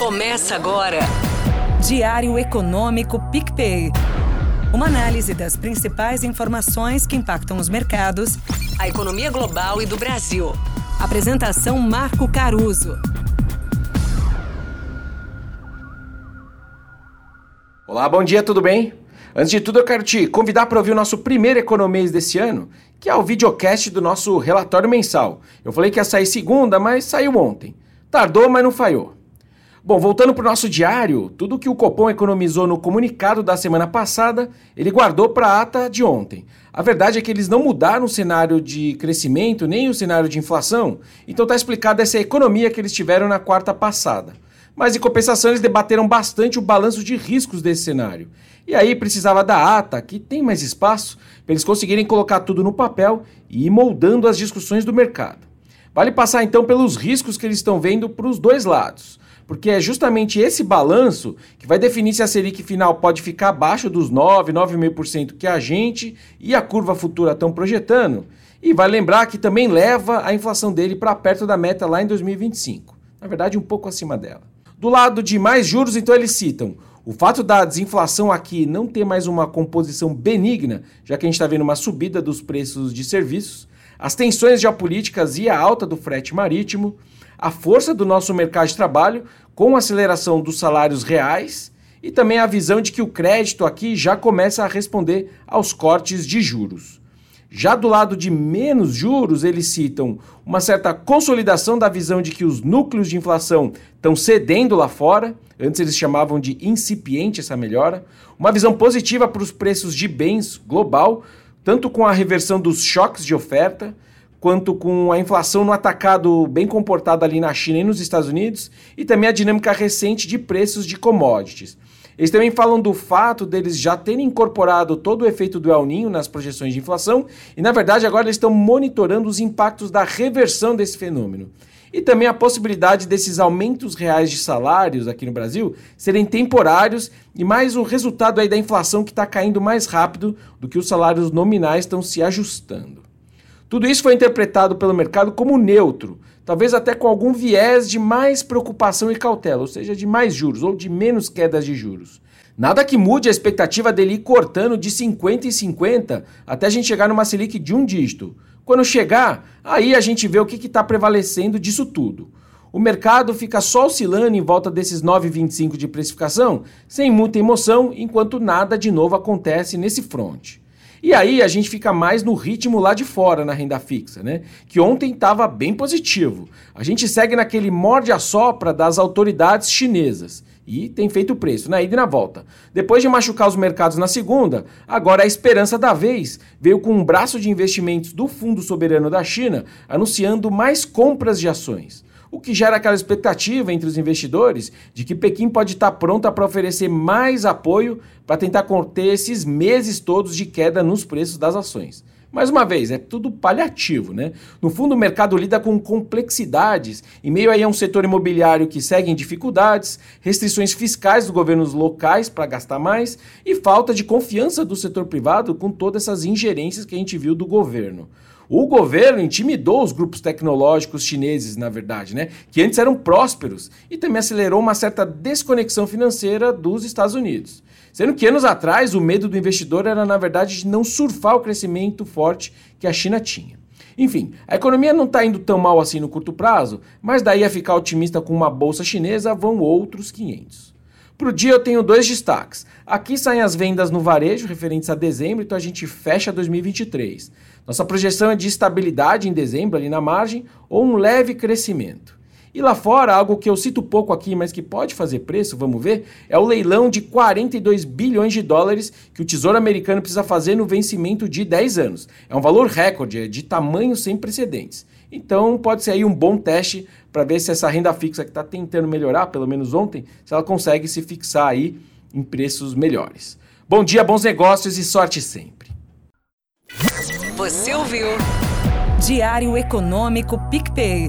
Começa agora. Diário Econômico PicPay. Uma análise das principais informações que impactam os mercados, a economia global e do Brasil. Apresentação Marco Caruso. Olá, bom dia, tudo bem? Antes de tudo, eu quero te convidar para ouvir o nosso primeiro Economês desse ano, que é o videocast do nosso relatório mensal. Eu falei que ia sair segunda, mas saiu ontem. Tardou, mas não falhou. Bom, voltando para o nosso diário, tudo que o Copom economizou no comunicado da semana passada, ele guardou para a ata de ontem. A verdade é que eles não mudaram o cenário de crescimento nem o cenário de inflação, então está explicada essa economia que eles tiveram na quarta passada. Mas em compensação, eles debateram bastante o balanço de riscos desse cenário. E aí precisava da ata, que tem mais espaço, para eles conseguirem colocar tudo no papel e ir moldando as discussões do mercado. Vale passar então pelos riscos que eles estão vendo para os dois lados, porque é justamente esse balanço que vai definir se a Selic final pode ficar abaixo dos 9, 9,5% que a gente e a curva futura estão projetando, e vai lembrar que também leva a inflação dele para perto da meta lá em 2025. Na verdade, um pouco acima dela. Do lado de mais juros, então eles citam o fato da desinflação aqui não ter mais uma composição benigna, já que a gente está vendo uma subida dos preços de serviços, as tensões geopolíticas e a alta do frete marítimo, a força do nosso mercado de trabalho com a aceleração dos salários reais e também a visão de que o crédito aqui já começa a responder aos cortes de juros. Já do lado de menos juros, eles citam uma certa consolidação da visão de que os núcleos de inflação estão cedendo lá fora, antes eles chamavam de incipiente essa melhora, uma visão positiva para os preços de bens global, tanto com a reversão dos choques de oferta, quanto com a inflação no atacado bem comportada ali na China e nos Estados Unidos, e também a dinâmica recente de preços de commodities. Eles também falam do fato deles já terem incorporado todo o efeito do El Ninho nas projeções de inflação e, na verdade, agora eles estão monitorando os impactos da reversão desse fenômeno. E também a possibilidade desses aumentos reais de salários aqui no Brasil serem temporários e mais o resultado aí da inflação que está caindo mais rápido do que os salários nominais estão se ajustando. Tudo isso foi interpretado pelo mercado como neutro, talvez até com algum viés de mais preocupação e cautela, ou seja, de mais juros ou de menos quedas de juros. Nada que mude a expectativa dele ir cortando de 50 e 50 até a gente chegar numa Selic de um dígito. Quando chegar, aí a gente vê o que está prevalecendo disso tudo. O mercado fica só oscilando em volta desses 9,25 de precificação, sem muita emoção, enquanto nada de novo acontece nesse fronte. E aí a gente fica mais no ritmo lá de fora na renda fixa, né? Que ontem estava bem positivo. A gente segue naquele morde-a-sopra das autoridades chinesas e tem feito preço na ida e na volta. Depois de machucar os mercados na segunda, agora a esperança da vez veio com um braço de investimentos do Fundo Soberano da China anunciando mais compras de ações o que gera aquela expectativa entre os investidores de que Pequim pode estar pronta para oferecer mais apoio para tentar conter esses meses todos de queda nos preços das ações. Mais uma vez, é tudo paliativo, né? No fundo, o mercado lida com complexidades, em meio aí a um setor imobiliário que segue em dificuldades, restrições fiscais dos governos locais para gastar mais e falta de confiança do setor privado com todas essas ingerências que a gente viu do governo. O governo intimidou os grupos tecnológicos chineses, na verdade, né? Que antes eram prósperos e também acelerou uma certa desconexão financeira dos Estados Unidos. Sendo que anos atrás o medo do investidor era, na verdade, de não surfar o crescimento forte que a China tinha. Enfim, a economia não está indo tão mal assim no curto prazo, mas daí a ficar otimista com uma bolsa chinesa vão outros 500. Para o dia eu tenho dois destaques. Aqui saem as vendas no varejo referentes a dezembro, então a gente fecha 2023. Nossa projeção é de estabilidade em dezembro ali na margem ou um leve crescimento. E lá fora, algo que eu cito pouco aqui, mas que pode fazer preço, vamos ver, é o leilão de 42 bilhões de dólares que o Tesouro Americano precisa fazer no vencimento de 10 anos. É um valor recorde, é de tamanho sem precedentes. Então pode ser aí um bom teste para ver se essa renda fixa que está tentando melhorar, pelo menos ontem, se ela consegue se fixar aí em preços melhores. Bom dia, bons negócios e sorte sempre. Você ouviu? Diário Econômico PicPay.